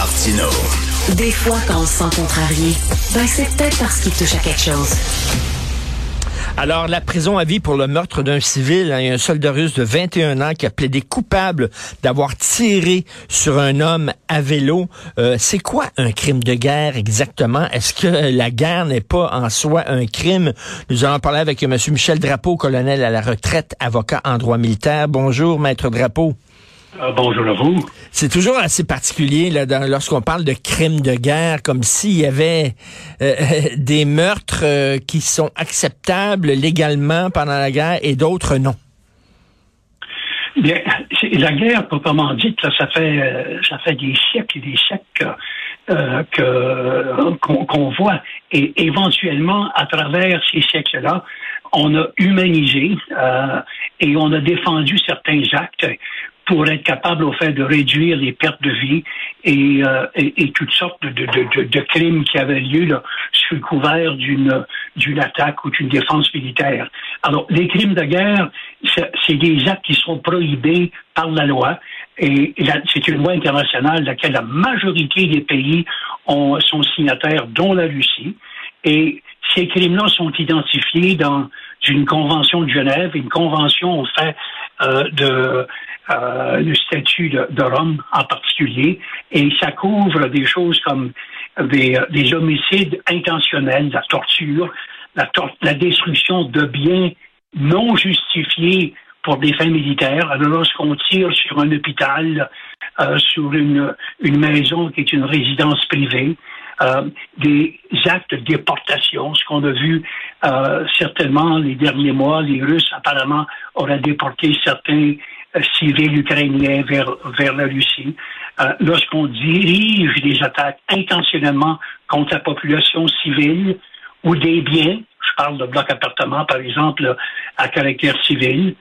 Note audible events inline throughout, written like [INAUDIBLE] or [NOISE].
Martino. Des fois, quand on se sent contrarié, ben c'est peut-être parce qu'il touche à quelque chose. Alors, la prison à vie pour le meurtre d'un civil, hein, il y a un soldat russe de 21 ans qui a plaidé coupable d'avoir tiré sur un homme à vélo. Euh, c'est quoi un crime de guerre exactement? Est-ce que la guerre n'est pas en soi un crime? Nous allons parler avec M. Michel Drapeau, colonel à la retraite, avocat en droit militaire. Bonjour, maître Drapeau. Euh, bonjour à vous. C'est toujours assez particulier lorsqu'on parle de crimes de guerre, comme s'il y avait euh, [LAUGHS] des meurtres euh, qui sont acceptables légalement pendant la guerre et d'autres non. Bien, la guerre, proprement dite, ça fait ça fait des siècles et des siècles que qu'on voit. Et éventuellement, à travers ces siècles-là, on a humanisé et on a défendu certains actes pour être capable au fait de réduire les pertes de vie et, euh, et, toutes sortes de, de, de, crimes qui avaient lieu là, sous le couvert d'une d'une attaque ou d'une défense militaire. Alors, les crimes de guerre, c'est des actes qui sont prohibés par la loi. Et c'est une loi internationale laquelle la majorité des pays ont, sont signataires, dont la Russie. Et ces crimes-là sont identifiés dans une convention de Genève, une convention, en fait, de euh, le statut de, de, Rome en particulier, et ça couvre des choses comme des, des homicides intentionnels, la torture, la, la, destruction de biens non justifiés pour des fins militaires. Alors lorsqu'on tire sur un hôpital, euh, sur une, une maison qui est une résidence privée, euh, des actes de déportation, ce qu'on a vu euh, certainement les derniers mois, les Russes apparemment auraient déporté certains euh, civils ukrainiens vers, vers la Russie. Euh, lorsqu'on dirige des attaques intentionnellement contre la population civile ou des biens, je parle de blocs appartements par exemple à caractère civil,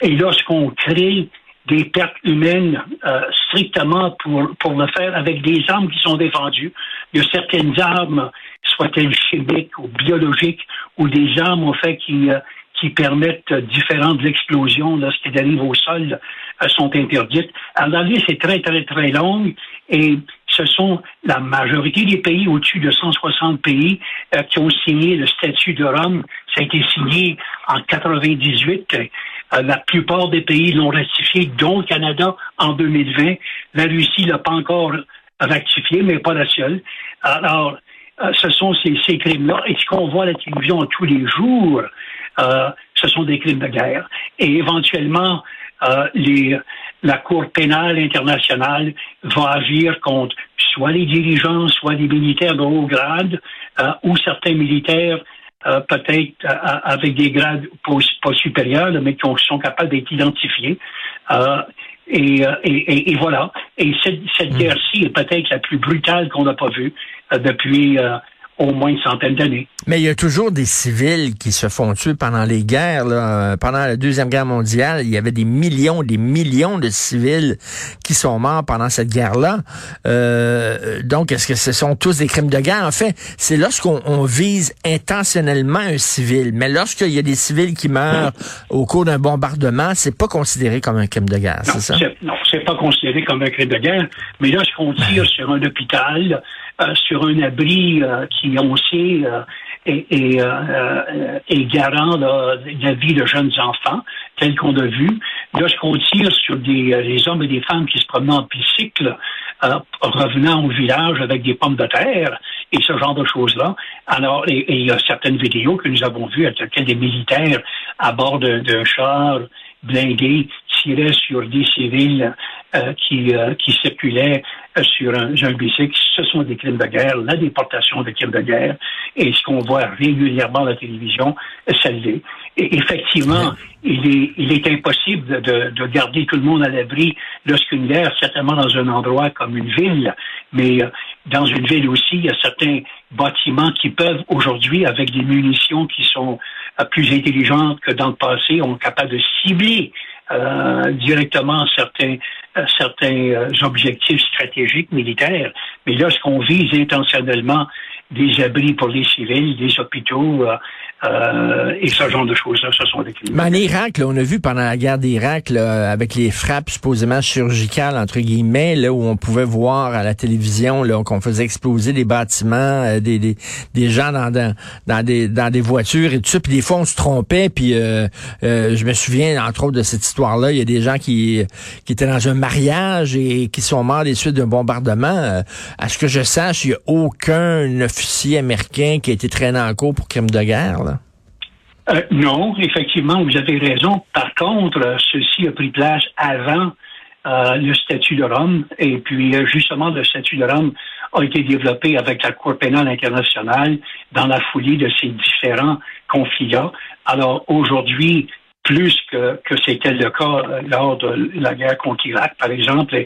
et lorsqu'on crée des pertes humaines euh, strictement pour, pour le faire avec des armes qui sont défendues. Il y a certaines armes, soient-elles chimiques ou biologiques, ou des armes, au fait, qui, qui permettent différentes explosions lorsqu'elles arrivent au sol euh, sont interdites. Alors, la liste est très, très, très longue et ce sont la majorité des pays, au-dessus de 160 pays, euh, qui ont signé le statut de Rome. Ça a été signé en 98. Euh, la plupart des pays l'ont ratifié, dont le Canada en 2020. La Russie l'a pas encore ratifié, mais pas la seule. Alors, ce sont ces, crimes-là. Et ce qu'on voit à la télévision tous les jours, euh, ce sont des crimes de guerre. Et éventuellement, euh, la Cour pénale internationale va agir contre soit les dirigeants, soit les militaires de haut grade, euh, ou certains militaires peut-être avec des grades pas, supérieurs, mais qui sont capables d'être identifiés. Et, et, et, voilà. Et cette, cette hmm. guerre-ci est peut-être la plus brutale qu'on n'a pas vue depuis au moins une centaine d'années. Mais il y a toujours des civils qui se font tuer pendant les guerres. Là. Pendant la Deuxième Guerre mondiale, il y avait des millions, des millions de civils qui sont morts pendant cette guerre-là. Euh, donc, est-ce que ce sont tous des crimes de guerre? En fait, c'est lorsqu'on vise intentionnellement un civil. Mais lorsqu'il y a des civils qui meurent au cours d'un bombardement, c'est pas considéré comme un crime de guerre, c'est ça? Non, c'est pas considéré comme un crime de guerre. Mais lorsqu'on tire sur un hôpital, euh, sur un abri euh, qui, on sait, euh, est, est, garant de la vie de jeunes enfants, tel qu'on a vu. Lorsqu'on tire sur des, hommes et des femmes qui se promenent en bicycle, revenant au village avec des pommes de terre et ce genre de choses-là. Alors, et, il y a certaines vidéos que nous avons vues, à des militaires à bord d'un char blindé tiraient sur des civils euh, qui, euh, qui circulaient euh, sur un, un bicycle. Ce sont des crimes de guerre, la déportation des crimes de guerre, et ce qu'on voit régulièrement à la télévision, ça l'est. Et effectivement, il est, il est impossible de, de garder tout le monde à l'abri lorsqu'une guerre, certainement dans un endroit comme une ville, mais dans une ville aussi, il y a certains bâtiments qui peuvent aujourd'hui, avec des munitions qui sont plus intelligentes que dans le passé, ont capable de cibler euh, directement certains, euh, certains euh, objectifs stratégiques militaires. Mais lorsqu'on vise intentionnellement des abris pour les civils, des hôpitaux, Euh, et ce genre de choses-là, ce sont des crimes. Mais en Irak, là, on a vu pendant la guerre d'Irak, avec les frappes supposément chirurgicales, entre guillemets, là, où on pouvait voir à la télévision qu'on faisait exploser des bâtiments, euh, des, des, des, gens dans, dans, des, dans des voitures et tout ça. Puis des fois, on se trompait. Puis euh, euh, je me souviens, entre autres, de cette histoire-là. Il y a des gens qui, qui étaient dans un mariage et qui sont morts des suites d'un bombardement. à ce que je sache, il n'y a aucun officier américain qui a été traîné en cours pour crime de guerre. Euh, non, effectivement, vous avez raison. Par contre, euh, ceci a pris place avant euh, le statut de Rome. Et puis, justement, le statut de Rome a été développé avec la Cour pénale internationale dans la foulée de ces différents conflits-là. Alors, aujourd'hui, plus que, que c'était le cas lors de la guerre contre l'Irak, par exemple,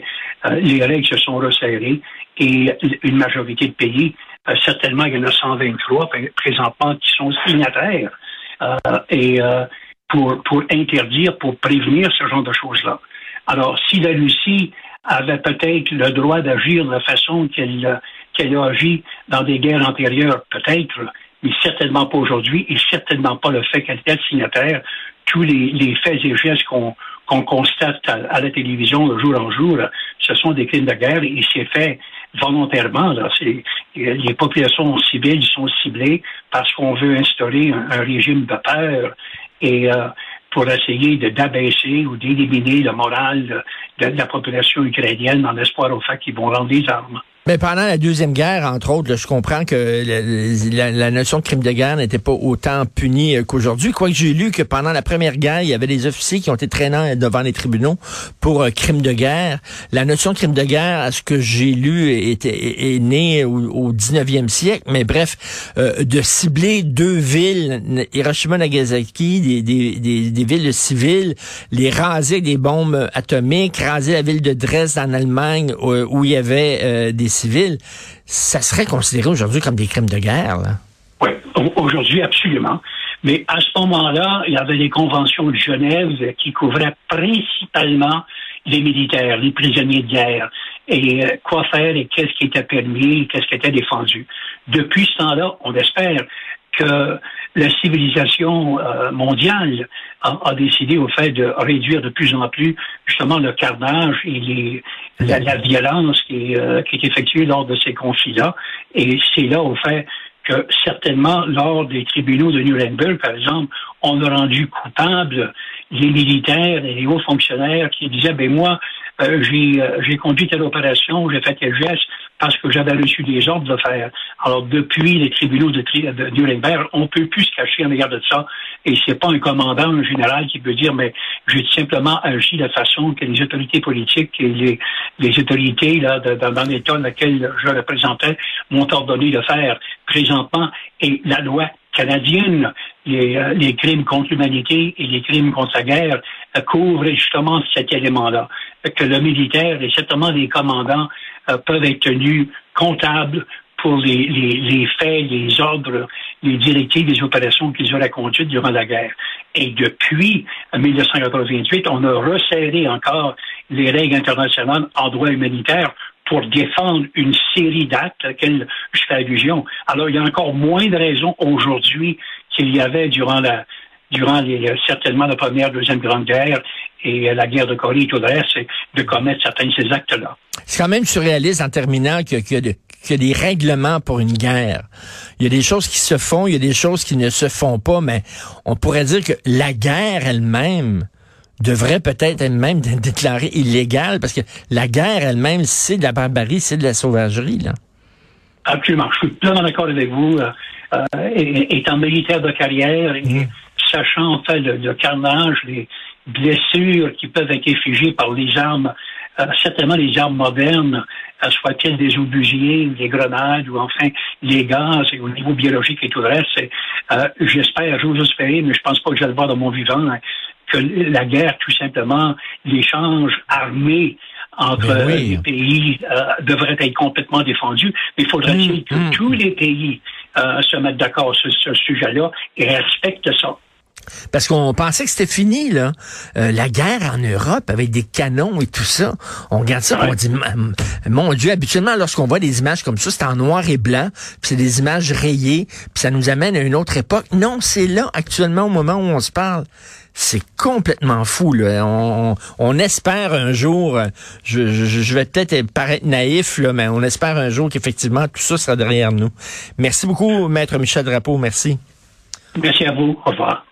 les règles se sont resserrées et une majorité de pays, certainement il y en a 123 présentement qui sont signataires euh, et euh, pour, pour interdire, pour prévenir ce genre de choses-là. Alors, si la Russie avait peut-être le droit d'agir de la façon qu'elle qu'elle a agi dans des guerres antérieures, peut-être, mais certainement pas aujourd'hui, et certainement pas le fait qu'elle était signataire. Tous les, les faits et gestes qu'on qu'on constate à, la télévision de jour en jour, ce sont des crimes de guerre et c'est fait volontairement. Là. Les populations civiles sont ciblées parce qu'on veut instaurer un, régime de peur et euh, pour essayer d'abaisser ou d'éliminer le moral de, la population ukrainienne en espoir au fait qu'ils vont rendre des armes. Mais pendant la Deuxième Guerre, entre autres, je comprends que la, notion de crime de guerre n'était pas autant punie euh, qu'aujourd'hui. Quoique j'ai lu que pendant la Première Guerre, il y avait des officiers qui ont été traînants devant les tribunaux pour euh, crime de guerre. La notion de crime de guerre, à ce que j'ai lu, est, née au, 19e siècle. Mais bref, euh, de cibler deux villes, Hiroshima, Nagasaki, des, des, des, villes civiles, les raser des bombes atomiques, raser la ville de Dresde en Allemagne où, il y avait des civils, ça serait considéré aujourd'hui comme des crimes de guerre. Oui, aujourd'hui, absolument. Mais à ce moment-là, il y avait des conventions de Genève qui couvraient principalement les militaires, les prisonniers de guerre, et euh, quoi faire et qu'est-ce qui était permis, qu'est-ce qui était défendu. Depuis ce temps-là, on espère que la civilisation euh, mondiale a, décidé au fait de réduire de plus en plus justement le carnage et les, la, violence qui, euh, qui, est effectuée lors de ces conflits-là. Et c'est là au fait que certainement lors des tribunaux de Nuremberg, par exemple, on a rendu coupables les militaires et les hauts fonctionnaires qui disaient, ben moi, euh, euh, j'ai conduit telle opération, j'ai fait tel geste parce que j'avais reçu des ordres de faire. Alors, depuis les tribunaux de, de Nuremberg, on peut plus se cacher en égard de ça. Et c'est pas un commandant, un général qui peut dire, mais j'ai simplement agi de façon que les autorités politiques et les, les autorités là, dans l'État dans lequel je représentais m'ont ordonné de faire présentement. Et la loi canadienne, les, euh, les crimes contre l'humanité et les crimes contre la guerre euh, couvrent justement cet élément-là, que le militaire et certainement les commandants euh, peuvent être tenus comptables pour les, les, les, faits, les ordres, les directives, les opérations qu'ils auraient conduites durant la guerre. Et depuis 1988, on a resserré encore les règles internationales en droit humanitaire pour défendre une série d'actes auxquels je fais allusion. Alors, il y a encore moins de raisons aujourd'hui qu'il y avait durant la durant les, certainement la première, deuxième grande guerre et la guerre de Corée et tout le reste, de commettre certains de ces actes-là. C'est quand même surréaliste en terminant qu'il y, y, a des règlements pour une guerre. Il y a des choses qui se font, il y a des choses qui ne se font pas, mais on pourrait dire que la guerre elle-même devrait peut-être elle-même être déclarée illégale parce que la guerre elle-même, c'est de la barbarie, c'est de la sauvagerie, là. Absolument. Je suis pleinement d'accord avec vous. Euh, étant militaire de carrière et mmh. sachant en fait le, carnage, les blessures qui peuvent être infligées par les armes, euh, certainement les armes modernes, euh, soit-elles des obusiers, des grenades ou enfin les gaz et au niveau biologique et tout le reste. Euh, j'espère, j'ose espérer, mais je pense pas que je vais le voir dans mon vivant, hein, que la guerre, tout simplement, l'échange armé entre les pays euh, devrait être complètement défendu. Mais il faudrait-il que mm, mm. tous les pays euh, se mettent d'accord sur ce sujet-là et respectent ça. Parce qu'on pensait que c'était fini, là. Euh, la guerre en Europe avec des canons et tout ça. On regarde ça, on dit, mon Dieu, habituellement, lorsqu'on voit des images comme ça, c'est en noir et blanc, puis c'est des images rayées, puis ça nous amène à une autre époque. Non, c'est là, actuellement, au moment où on se parle. C'est complètement fou. Là. On, espère un jour, je, je, vais peut-être paraître naïf, là, mais on espère un jour qu'effectivement tout ça sera derrière nous. Merci beaucoup, Maître Michel Drapeau. Merci. Merci à vous. Au revoir.